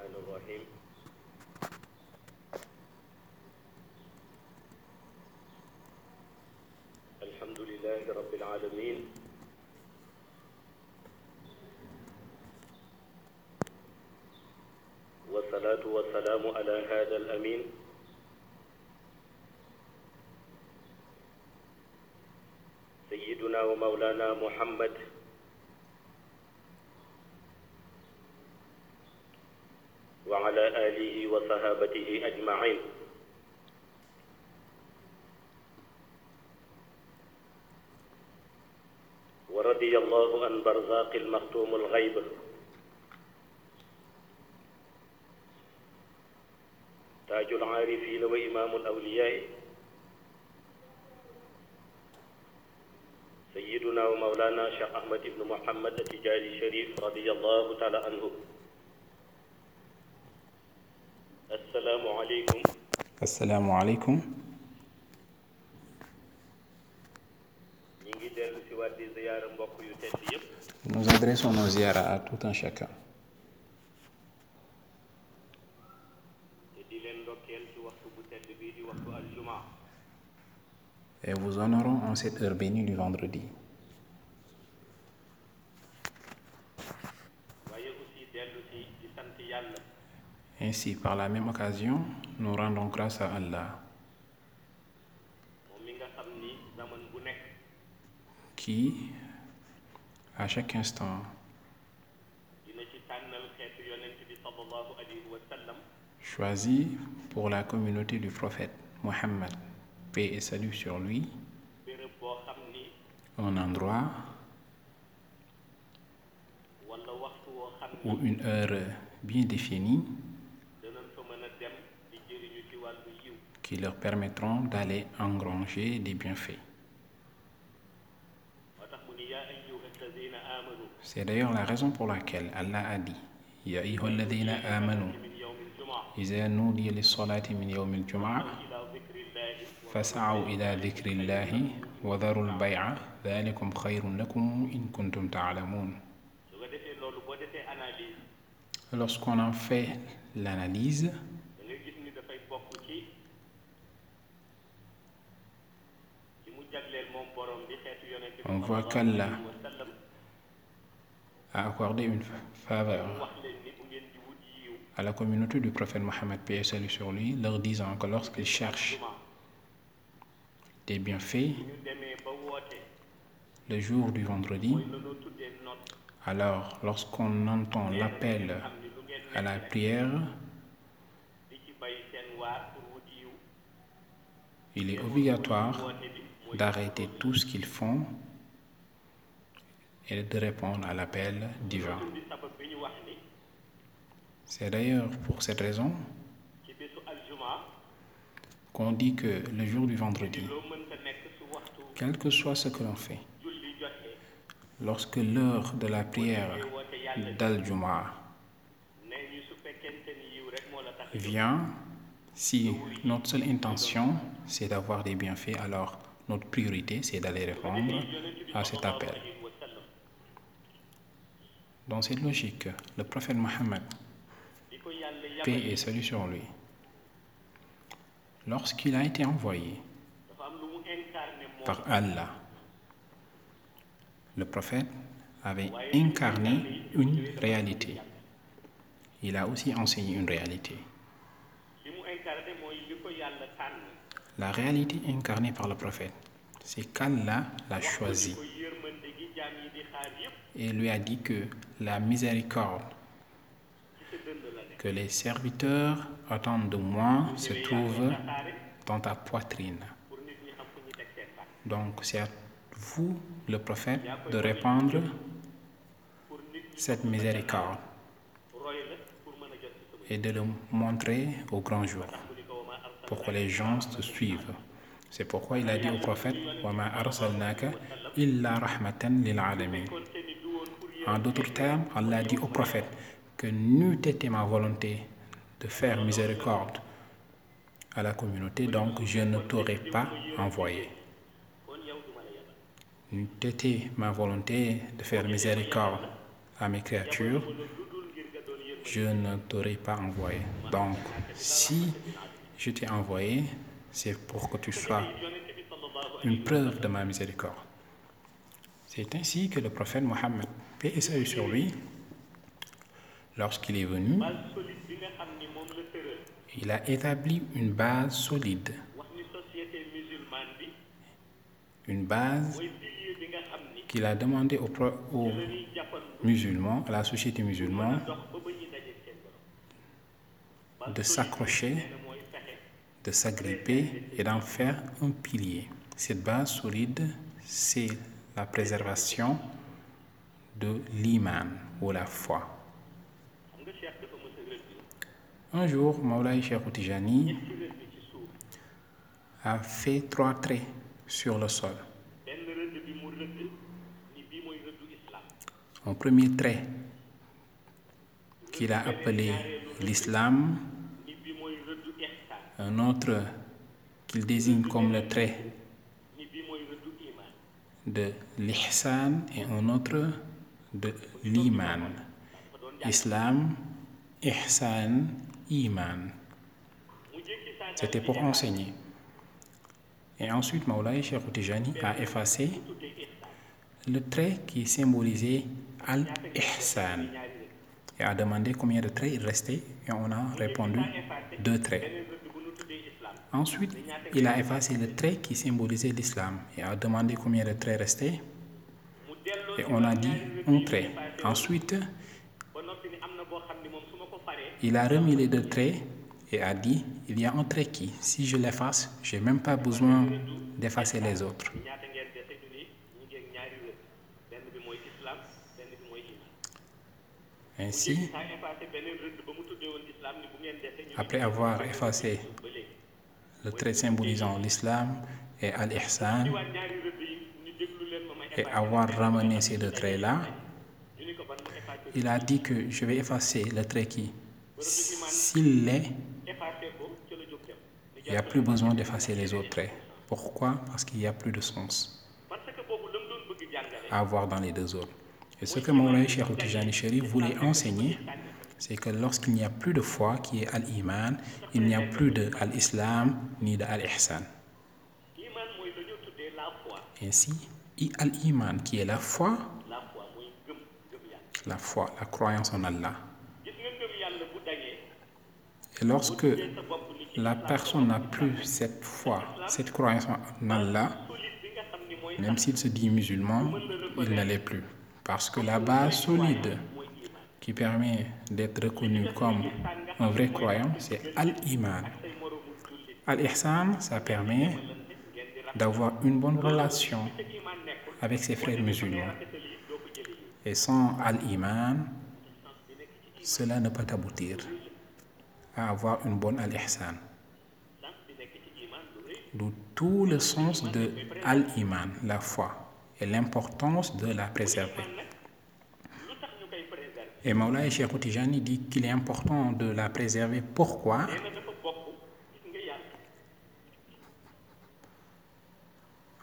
الرحمن الرحيم. الحمد لله رب العالمين. والصلاة والسلام على هذا الأمين. سيدنا ومولانا محمد آله وصحابته أجمعين. ورضي الله عن برزاق المختوم الغيب. تاج العارفين وإمام الأولياء. سيدنا ومولانا شيخ أحمد بن محمد التجاري الشريف رضي الله تعالى عنه. asalaamualeykum. asalaamualeykum. nous adressons nos ziyaara à tout un chacun. et vous honorons en cette heure bénie du vendredi. Ainsi, par la même occasion, nous rendons grâce à Allah qui, à chaque instant, choisit pour la communauté du prophète Mohammed, paix et salut sur lui, un endroit ou une heure bien définie qui leur permettront d'aller engranger des bienfaits. moo tax mu ni yaa ayyuha alladina amanu C'est d'ailleurs la raison pour laquelle Allah a dit Ya ayyuhalladhina amanu min yawmi aljumaa إذا نودي للصلاة من يوم الجمعة ila dhikrillahi فاسعوا إلى ذكر الله وذروا البيع ذلكم خير لكم إن كنتم تعلمون su ko defee loolu boo defee analyse Lorsqu'on en fait l'analyse, On voit qu'Allah a accordé une faveur à la communauté du prophète Mohammed, paix sur lui, leur disant que lorsqu'ils cherchent des bienfaits le jour du vendredi, alors lorsqu'on entend l'appel à la prière, il est obligatoire d'arrêter tout ce qu'ils font et de répondre à l'appel divin. C'est d'ailleurs pour cette raison qu'on dit que le jour du vendredi, quel que soit ce que l'on fait, lorsque l'heure de la prière ngay woote yàlla d'Al-Jumu'ah ne ñu su fekkente ni yiw rek moo la tax a jóg vient, si notre seule intention c'est d'avoir des bienfaits, alors notre priorité c'est d'aller répondre à cet appel. Dans cette logique, le prophète Mohammed, paix et salut sur lui, lorsqu'il a été envoyé par Allah, le prophète avait incarné une réalité. Il a aussi enseigné une réalité. La réalité incarnée par le prophète, c'est qu'Allah l'a choisi. Et lui a dit que la miséricorde que les serviteurs attendent de moi se trouve dans ta poitrine. Donc c'est à vous, le prophète, de répandre cette miséricorde et de le montrer au grand jour pour que les gens te suivent. C'est pourquoi il a dit au prophète En d'autres termes, Allah a dit au prophète que n'eût été ma volonté de faire miséricorde à la communauté, donc je ne t'aurais pas envoyé. N'eût été ma volonté de faire miséricorde à mes créatures, je ne t'aurais pas envoyé. Donc, si je t'ai envoyé, c'est pour que tu sois une preuve de ma miséricorde. C'est ainsi que le prophète Mohammed, paix et sur lui, lorsqu'il est venu, il a établi une base solide, une base qu'il a demandé aux, musulmans, à la société musulmane, de s'accrocher, de s'agripper et d'en faire un pilier. Cette base solide, c'est la préservation de l'iman ou la foi. Un jour, Maulay Cheikh Tijani a fait trois traits sur le sol. Un premier trait qu'il a appelé l'islam, ni bii mooy rëddu ihsan un autre qu'il désigne comme le trait de l'ihsan et un autre de l'iman. Islam, ihsan, iman. C'était pour enseigner. Et ensuite, Maulay Cheikh a effacé le trait qui symbolisait al-ihsan et a demandé combien de traits il restait et on a répondu deux traits. Ensuite, il a effacé le trait qui symbolisait l'islam et a demandé combien de traits restaient et on a dit un trait. Ensuite, il a remis les deux traits et a dit il y a un trait qui, si je l'efface, j'ai même pas besoin d'effacer les autres. Ainsi, après avoir effacé le trait symbolisant l'islam et al-ihsan et avoir ramené ces deux traits-là, il a dit que je vais effacer le trait qui, s'il l'est, il n'y a plus besoin d'effacer les autres traits. Pourquoi? Parce qu'il n'y a plus de sens à avoir dans les deux autres. Et ce que Moulay Cheikh Tijani voulait enseigner, c'est que lorsqu'il n'y a plus de foi qui est al-iman, il n'y a plus de al-islam ni de al-ihsan. Ainsi, al-iman qui est la foi, la foi la croyance en Allah. Et lorsque la personne n'a plus cette foi, cette croyance en Allah, même s'il se dit musulman, il ne l'est plus. Parce que la base solide permet d'être reconnu comme un vrai croyant, c'est al-iman. Al-ihsan, ça permet d'avoir une bonne relation avec ses frères musulmans. Et sans al-iman, cela ne peut aboutir à avoir une bonne al-ihsan. D'où tout le sens de al-iman, la foi, et l'importance de la préserver. Et Maulay Cheikh Tijani dit qu'il est important de la préserver. Pourquoi?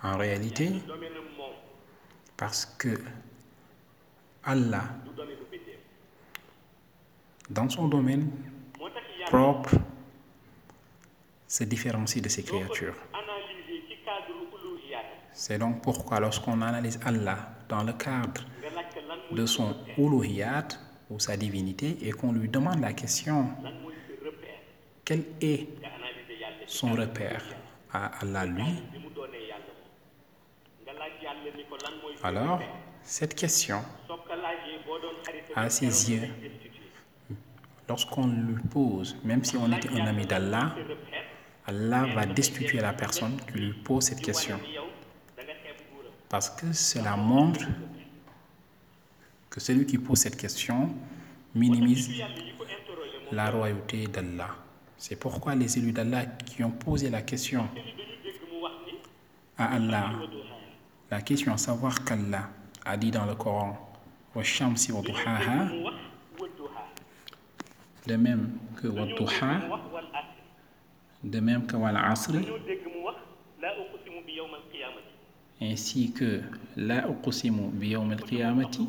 En réalité, parce que Allah, dans son domaine propre, se différencie de ses créatures. C'est donc pourquoi lorsqu'on analyse Allah dans le cadre de son uluhiyat ou sa divinité et qu'on lui demande la question quel est son repère? À Allah lui, alors cette question, à ses yeux, lorsqu'on lui pose, même si on était un ami d'Allah, Allah va destituer la personne qui lui pose cette question. Parce que cela montre celui qui pose cette question minimise la royauté d'Allah. C'est pourquoi les élus d'Allah qui ont posé la question à Allah, la question à savoir qu'Allah a dit dans le Coran, de même que de même que Wal Asri, ainsi que La Uqsimu Biyawm al-Qiyamati,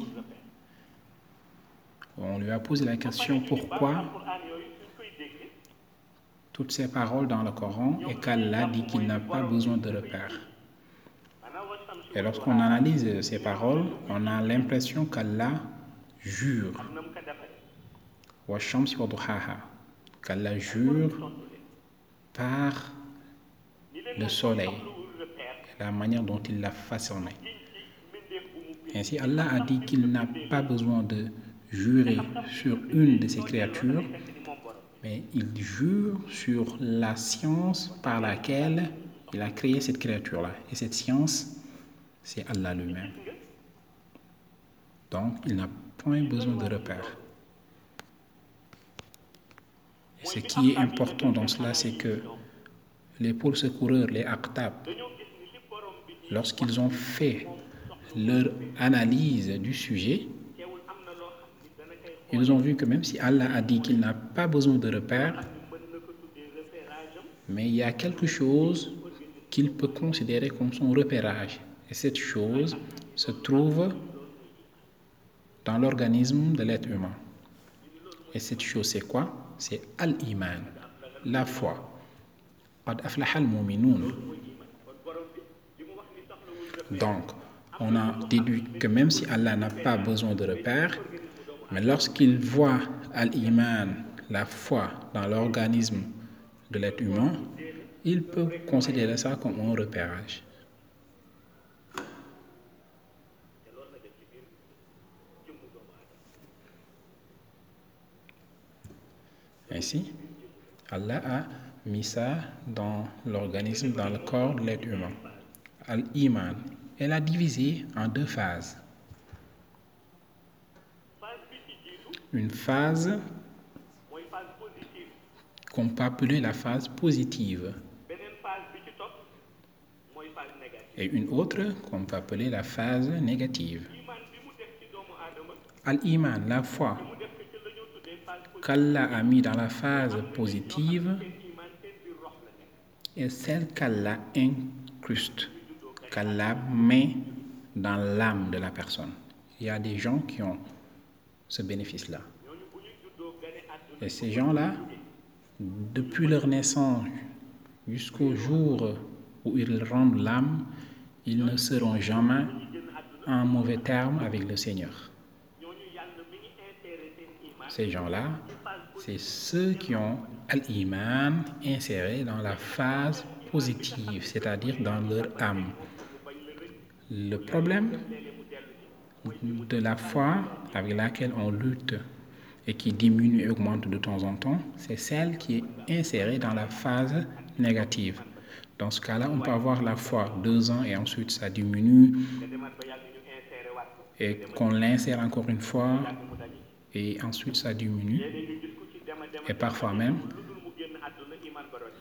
on lui a posé la question pourquoi toutes ces paroles dans le Coran et qu'Allah dit qu'il n'a pas besoin de repères. Et lorsqu'on analyse ces paroles, on a l'impression qu'Allah jure. Qu'Allah jure par le soleil, la manière dont il l'a façonné. Ainsi, Allah a dit qu'il n'a pas besoin de jurer sur une de ses créatures, mais il jure sur la science par laquelle il a créé cette créature-là. Et cette science, c'est Allah lui-même. Donc, il n'a point besoin de repères. ce qui est important dans cela, c'est que les pôles secoureurs, les Aqtab, lorsqu'ils ont fait leur analyse du sujet, ils ont vu que même si Allah a dit qu'il n'a pas besoin de repères, mais il y a quelque chose qu'il peut considérer comme son repérage. Et cette chose se trouve dans l'organisme de l'être humain. Et cette chose, c'est quoi? C'est Al-Iman, la foi. Donc, on a déduit que même si Allah n'a pas besoin de repères, mais lorsqu'il voit Al-Iman, la foi, dans l'organisme de l'être humain, il peut considérer ça comme un repérage. Ainsi, Allah a mis ça dans l'organisme, dans le corps de l'être humain. Al-Iman, elle a divisé en deux phases. Une phase qu'on peut appeler la phase positive et une autre qu'on peut appeler la phase négative. Al-Iman, la foi, qu'Allah a mis dans la phase positive est celle qu'Allah incruste, qu'Allah met dans l'âme de la personne. Il y a des gens qui ont ce bénéfice-là. Et ces gens-là, depuis leur naissance jusqu'au jour où ils rendent l'âme, ils ne seront jamais en mauvais terme avec le Seigneur. Ces gens-là, c'est ceux qui ont l'iman inséré dans la phase positive, c'est-à-dire dans leur âme. Le problème de la foi avec laquelle on lutte et qui diminue et augmente de temps en temps, c'est celle qui est insérée dans la phase négative. Dans ce cas-là, on peut avoir la foi deux ans et ensuite ça diminue et qu'on l'insère encore une fois et ensuite ça diminue. Et parfois même,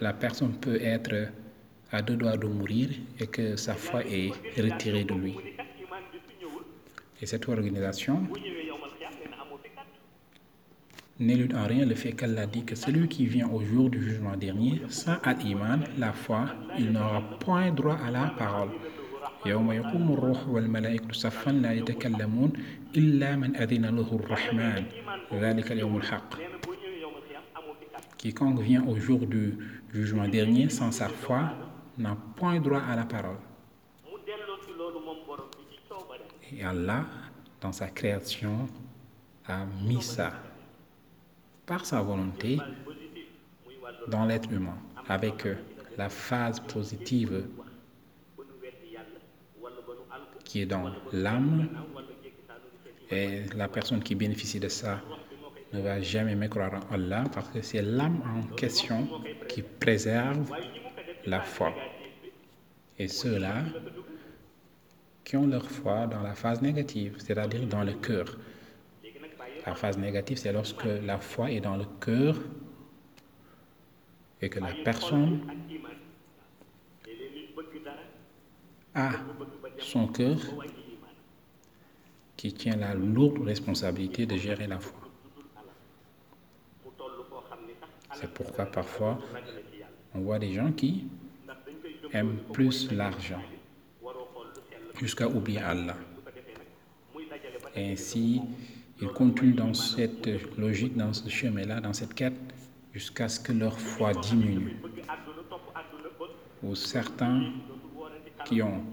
la personne peut être à deux doigts de mourir et que sa foi est retirée de lui. Et cette organisation n'élude en rien le fait qu'elle a dit que celui qui vient au jour du jugement dernier, sans al-iman, la foi, il n'aura point droit à la parole. يوم يقوم الروح والملائكة صفا لا يتكلمون إلا من أذن له الرحمن ذلك اليوم الحق Quiconque vient au jour du jugement dernier sans sa foi n'a point droit à la parole. Et Allah, dans sa création, a mis ça par sa volonté dans l'être humain, avec la phase positive qui est dans l'âme. Et la personne qui bénéficie de ça ne va jamais mécroire en Allah parce que c'est l'âme en question qui préserve la foi. Et ceux-là qui ont leur foi dans la phase négative, c'est-à-dire dans le cœur. La phase négative, c'est lorsque la foi est dans le cœur et que la personne a son cœur qui tient la lourde responsabilité de gérer la foi. C'est pourquoi parfois on voit des gens qui aiment plus l'argent jusqu'à oublier Allah. Ainsi, Ils continuent dans cette logique, dans ce chemin-là, dans cette quête, jusqu'à ce que leur foi diminue. Ou certains qui ont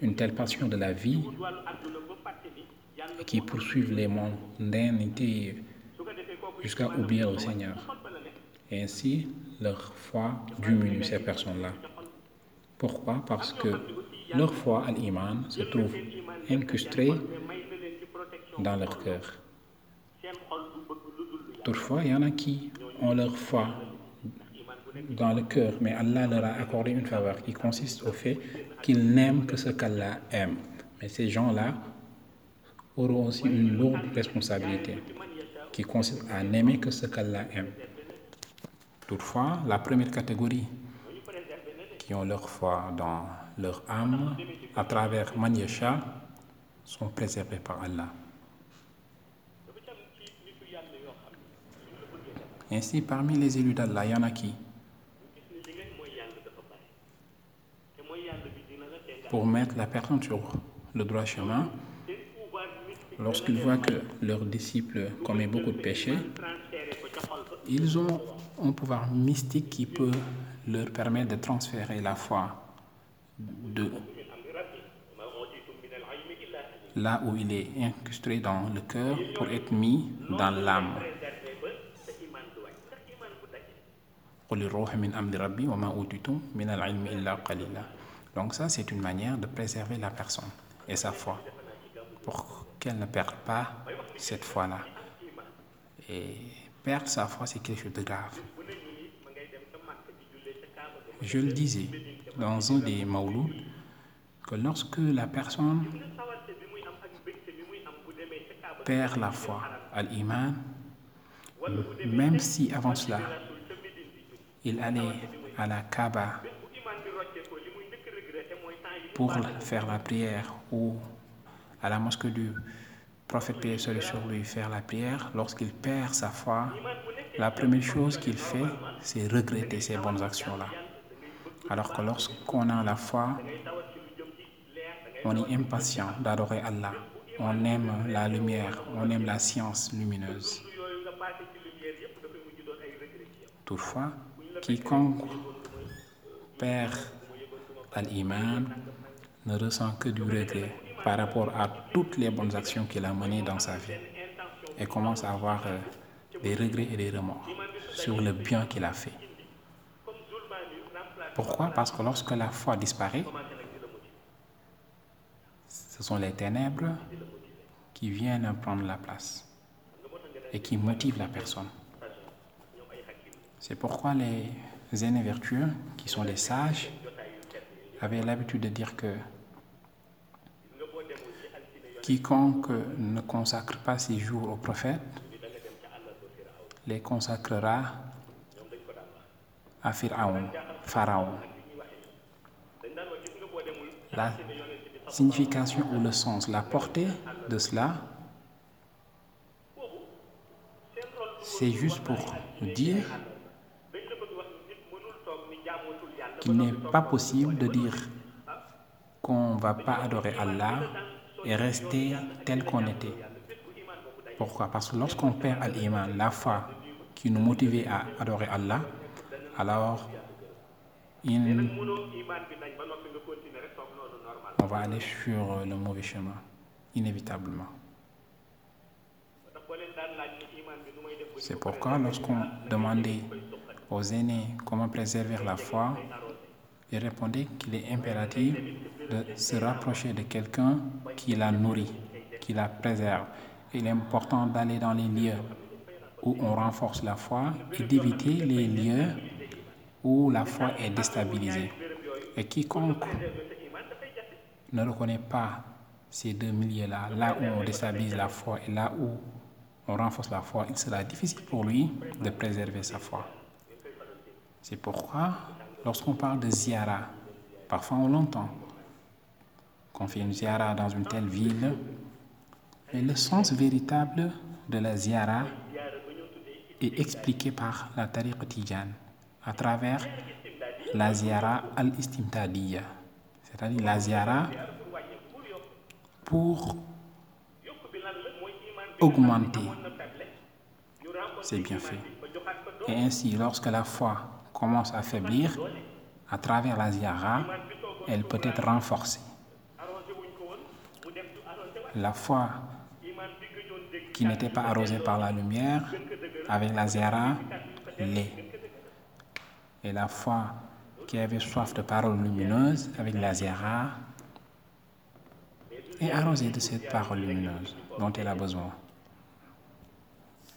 une telle passion de la vie et qui poursuivent les mondanités jusqu'à oublier le Seigneur. Ainsi, leur foi diminue, ces personnes-là. Pourquoi? Parce que leur foi, à l'iman, se trouve incrustée dans leur cœur. Toutefois, il y en a qui ont leur foi dans le cœur, mais Allah leur a accordé une faveur qui consiste au fait qu'ils n'aiment que ce qu'Allah aime. Mais ces gens-là auront aussi une lourde responsabilité qui consiste à n'aimer que ce qu'Allah aime. Toutefois, la première catégorie qui ont leur foi dans leur âme à travers Manyasha sont préservés par Allah. Ainsi, parmi les élus d'Allah, il y en a qui Pour mettre la personne sur le droit chemin, lorsqu'ils voient que leurs disciples commettent beaucoup de péchés, ils ont un pouvoir mystique qui peut leur permettre de transférer la foi là où il est incrusté dans le cœur pour être mis dans l'âme. Donc ça, c'est une manière de préserver la personne et sa foi pour qu'elle ne perde pas cette foi-là. Et perdre sa foi, c'est quelque chose de grave. Je le disais dans un des Maulouds que lorsque la personne perd la foi à l'iman, même si avant cela, il allait à la Kaaba pour faire la prière ou à la mosquée du prophète paix sur lui faire la prière, lorsqu'il perd sa foi, la première chose qu'il fait, c'est regretter ces bonnes actions-là. Alors que lorsqu'on a la foi, on est impatient d'adorer Allah. On aime la lumière, on aime la science lumineuse. Toutefois, quiconque perd l'iman ne ressent que du regret par rapport à toutes les bonnes actions qu'il a menées dans sa vie et commence à avoir euh, des regrets et des remords sur le bien qu'il a fait. Pourquoi? Parce que lorsque la foi disparaît, ce sont les ténèbres qui viennent prendre la place et qui motivent la personne. C'est pourquoi les aînés vertueux, qui sont les sages, avaient l'habitude de dire que quiconque ne consacre pas ses jours au prophète les consacrera à Pharaon. Pharaon. La signification ou le sens, la portée de cela, c'est juste pour dire qu'il n'est pas possible de dire qu'on ne va pas adorer Allah et rester tel qu'on était. Pourquoi? Parce que lorsqu'on perd l'iman, la foi qui nous motivait à adorer Allah, alors on va aller sur le mauvais chemin, inévitablement. C'est pourquoi lorsqu'on demandait aux aînés comment préserver la foi, ils répondaient qu'il est impératif de se rapprocher de quelqu'un qui la nourrit, qui la préserve. Il est important d'aller dans les lieux où on renforce la foi et d'éviter les lieux où la foi est déstabilisée. Et quiconque ne reconnaît pas ces deux milieux-là, là où on déstabilise la foi et là où on renforce la foi, il sera difficile pour lui de préserver sa foi. C'est pourquoi, lorsqu'on parle de ziara, parfois on l'entend, qu'on fait une ziara dans une telle ville, mais le sens véritable de la ziara est expliqué par la tariqa tijan à travers la ziara al-istimtadiyya, c'est-à-dire la ziara pour augmenter ses bienfaits. Et ainsi, lorsque la foi commence à faiblir, à travers la ziara, elle peut être renforcée. La foi qui n'était pas arrosée par la lumière, avec la ziara, l'est. Et la foi qui avait soif de paroles lumineuses, avec la ziara, est arrosée de cette parole lumineuse dont elle a besoin.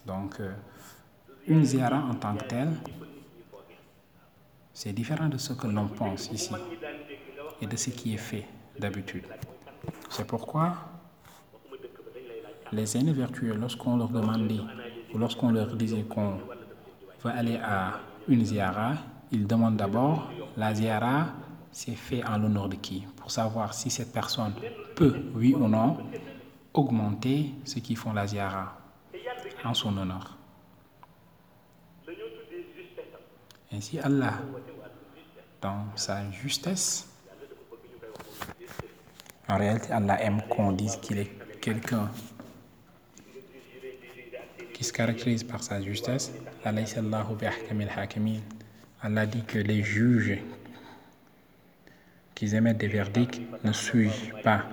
Donc, euh, une ziara en tant que telle, c'est différent de ce que l'on pense ici et de ce qui est fait d'habitude. C'est pourquoi les aînés vertueux, lorsqu'on leur demandait ou lorsqu'on leur disait qu'on veut aller à une ziara, ils demandent d'abord la ziara, c'est fait en l'honneur de qui? Pour savoir si cette personne peut, oui ou non, augmenter ceux qui font la ziara en son honneur. Ainsi, Allah, dans sa justesse, en réalité, Allah aime qu'on dise qu'il est quelqu'un qui se caractérise par sa justesse. Allah dit que les juges qui émettent des verdicts ne suivent pas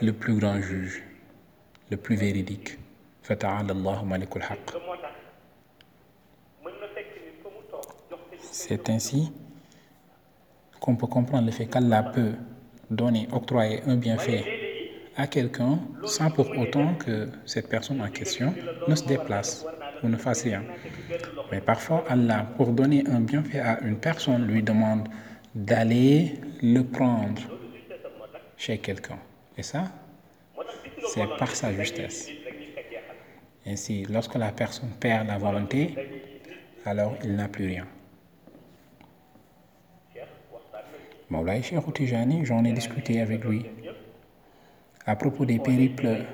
le plus grand juge, le plus véridique. C'est ainsi qu'on peut comprendre le fait qu'Allah peut donner, octroyer un bienfait à quelqu'un sans pour autant que cette personne en question ne se déplace ou ne fasse rien. Mais parfois, Allah, pour donner un bienfait à une personne, lui demande d'aller le prendre chez quelqu'un. Et ça, c'est par sa justesse. Ainsi, lorsque la personne perd la volonté, alors il n'a plus rien. Maulay Tijani, j'en ai discuté avec lui à propos des périples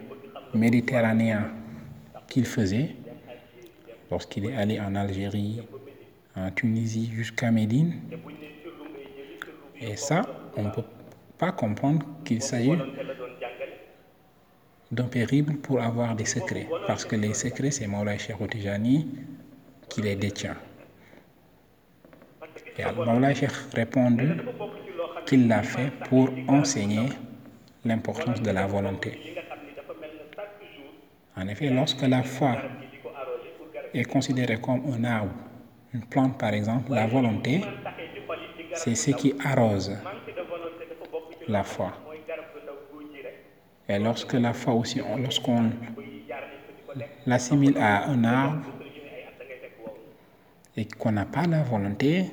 méditerranéens qu'il faisait lorsqu'il est allé en Algérie, en Tunisie jusqu'à Médine. Et ça, on ne peut pas comprendre qu'il s'agit d'un périple pour avoir des secrets. Parce que les secrets, c'est Maulay Cheikh Tijani qui les détient. Et Maulay Cheikh qu'il l'a fait pour enseigner l'importance de la volonté. En effet, lorsque la foi est considérée comme un arbre, une plante par exemple, la volonté, c'est ce qui arrose la foi. Et lorsque la foi aussi, lorsqu'on l'assimile à un arbre et qu'on n'a pas la volonté,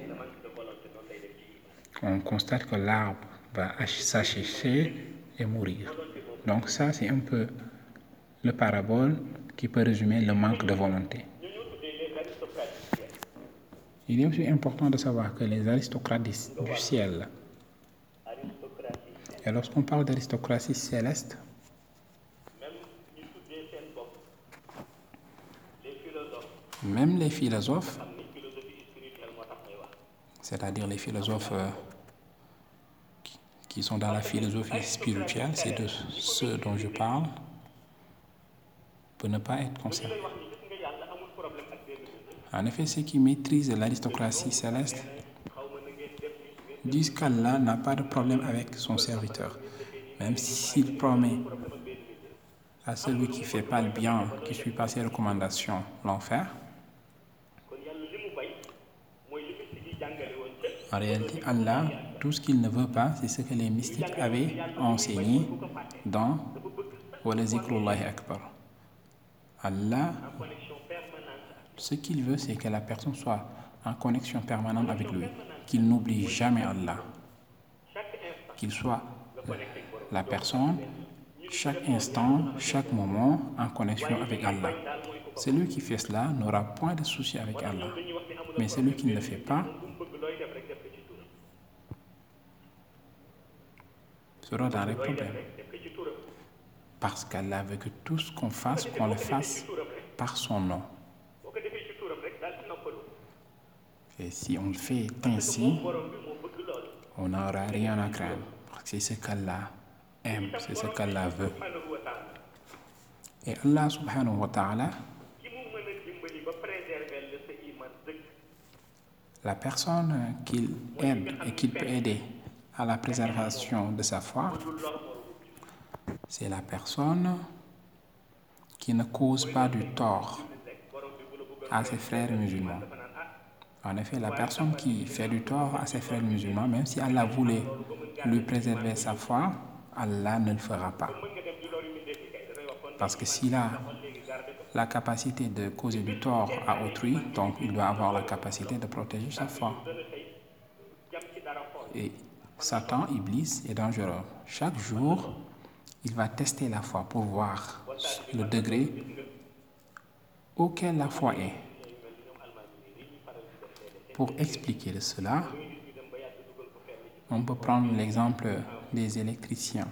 on constate que l'arbre va s'assécher et mourir. Donc ça, c'est un peu le parabole qui peut résumer le manque de volonté. Il est aussi important de savoir que les aristocrates du ciel, et lorsqu'on parle d'aristocratie céleste, même les philosophes, c'est-à-dire les philosophes qui sont dans la philosophie spirituelle, c'est de ceux dont je parle, pour ne pas être concernés. En effet, ceux qui maîtrisent l'aristocratie céleste disent qu'Allah n'a pas de problème avec son serviteur, même s'il promet à celui qui ne fait pas le bien, qui ne suit pas ses recommandations, l'enfer. En réalité, Allah, tout ce qu'il ne veut pas, c'est ce que les mystiques avaient enseigné dans Wala Akbar. Allah, ce qu'il veut, c'est que la personne soit en connexion permanente avec lui, qu'il n'oublie jamais Allah, qu'il soit la personne chaque instant, chaque moment en connexion avec Allah. Celui qui fait cela n'aura point de souci avec Allah. Mais celui qui ne le fait pas sera dans les problèmes. Parce qu'Allah veut que tout ce qu'on fasse, qu'on le fasse par son nom. Et si on le fait ainsi, on n'aura rien à craindre. C'est ce qu'Allah aime, c'est ce qu'Allah veut. Et Allah subhanahu wa ta'ala, la personne qu'il aide et qu'il peut aider à la préservation de sa foi, c'est la personne qui ne cause pas du tort à ses frères musulmans. En effet, la personne qui fait du tort à ses frères musulmans, même si Allah voulait lui préserver sa foi, Allah ne le fera pas. Parce que s'il a la capacité de causer du tort à autrui, donc il doit avoir la capacité de protéger sa foi. Et Satan, Iblis, est dangereux. Chaque jour, il va tester la foi pour voir le degré auquel la foi est. Pour expliquer cela, on peut prendre l'exemple des électriciens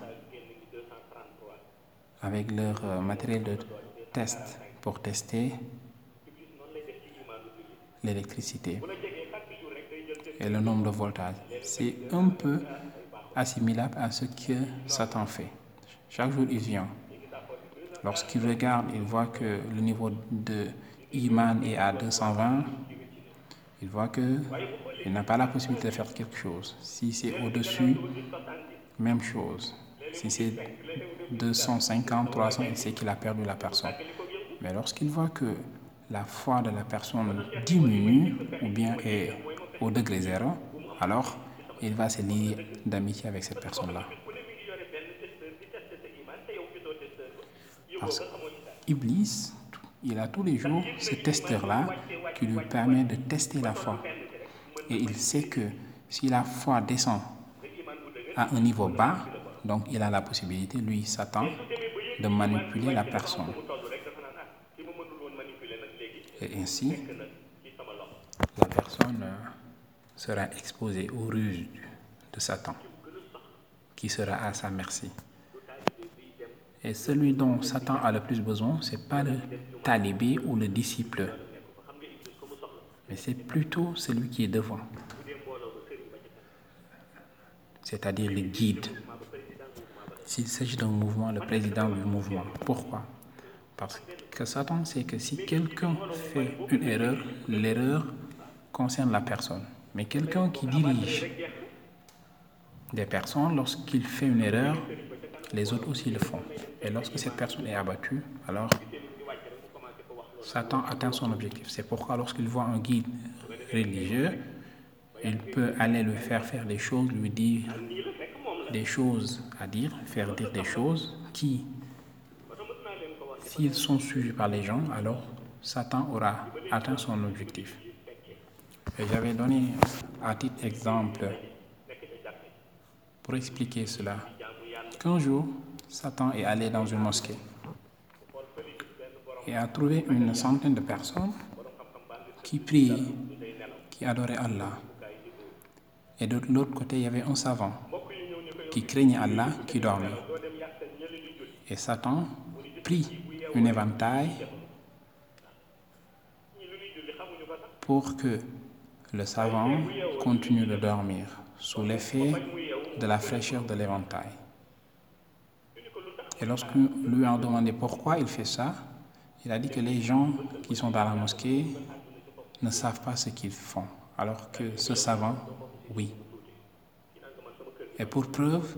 avec leur euh, matériel de test pour tester l'électricité et le nombre de voltages. C'est un peu assimilable à ce que Satan fait. Chaque jour, il vient. Lorsqu'il regarde, il voit que le niveau de Iman est à 220. Il voit qu'il n'a pas la possibilité de faire quelque chose. Si c'est au-dessus, même chose. Si c'est 250, 300, il sait qu'il a perdu la personne. Mais lorsqu'il voit que la foi de la personne diminue ou bien est au degré zéro, alors il va se lier d'amitié avec cette personne-là. Parce qu'Iblis, il a tous les jours ce testeur-là qui lui permet de tester la foi. Et il sait que si la foi descend à un niveau bas, donc il a la possibilité, lui, Satan, de manipuler la personne. Et ainsi, la personne sera exposée aux ruses de Satan, qui sera à sa merci. Et celui dont Satan a le plus besoin, ce n'est pas le talibé ou le disciple, mais c'est plutôt celui qui est devant, c'est-à-dire le guide. S'il s'agit d'un mouvement, le président du mouvement. Pourquoi? Parce que Satan sait que si quelqu'un fait une erreur, l'erreur concerne la personne. Mais quelqu'un qui dirige des personnes, lorsqu'il fait une erreur, les autres aussi le font. Et lorsque cette personne est abattue, alors Satan atteint son objectif. C'est pourquoi lorsqu'il voit un guide religieux, il peut aller lui faire faire des choses, lui dire des choses à dire, faire dire des choses qui, s'ils sont suivis par les gens, alors Satan aura atteint son objectif. Et j'avais donné à titre exemple pour expliquer cela qu'un jour, Satan est allé dans une mosquée et a trouvé une centaine de personnes qui priaient, qui adoraient Allah. Et de l'autre côté, il y avait un savant qui craignait Allah, qui dormait. Et Satan prit un éventail pour que le savant continue de dormir sous l'effet de la fraîcheur de l'éventail. Et lorsqu'on lui a demandé pourquoi il fait ça, il a dit que les gens qui sont dans la mosquée ne savent pas ce qu'ils font, alors que ce savant, oui. Et pour preuve,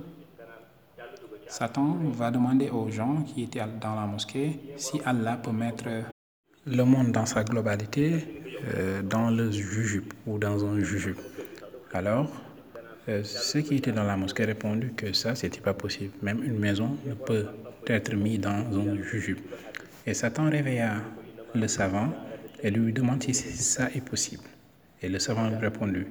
Satan va demander aux gens qui étaient dans la mosquée si Allah peut mettre le monde dans sa globalité euh, dans le jujube ou dans un jujube. Alors, euh, ceux qui étaient dans la mosquée répondu que ça, c'était pas possible. Même une maison ne peut être mise dans un jujube. Et Satan réveilla le savant et lui demande si ça est possible. Et le savant lui répondit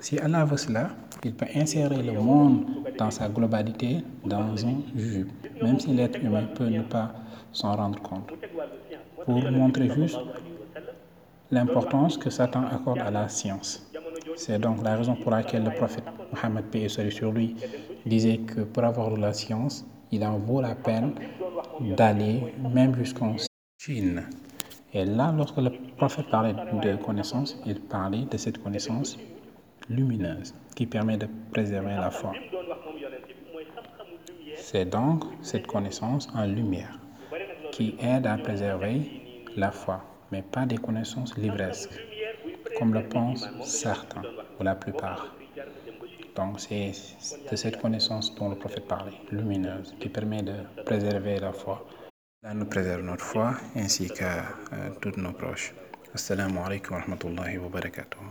si Allah veut cela, il peut insérer le monde dans sa globalité dans un jujube, même si l'être humain peut ne pas s'en rendre compte. Pour montrer juste l'importance que Satan accorde à la science. C'est donc la raison pour laquelle le prophète Mohammed paix lui disait que pour avoir de la science, il en vaut la peine d'aller même jusqu'en Chine. Et là, lorsque le prophète parlait de connaissance, il parlait de cette connaissance lumineuse qui permet de préserver la foi. C'est donc cette connaissance en lumière qui aide à préserver la foi, mais pas des connaissances livresques, comme le pensent certains ou la plupart. Donc c'est de cette connaissance dont le prophète parlait, lumineuse, qui permet de préserver la foi. Là, nous préserve notre foi ainsi que euh, nos proches. Assalamu alaikum wa rahmatullahi wa barakatuh.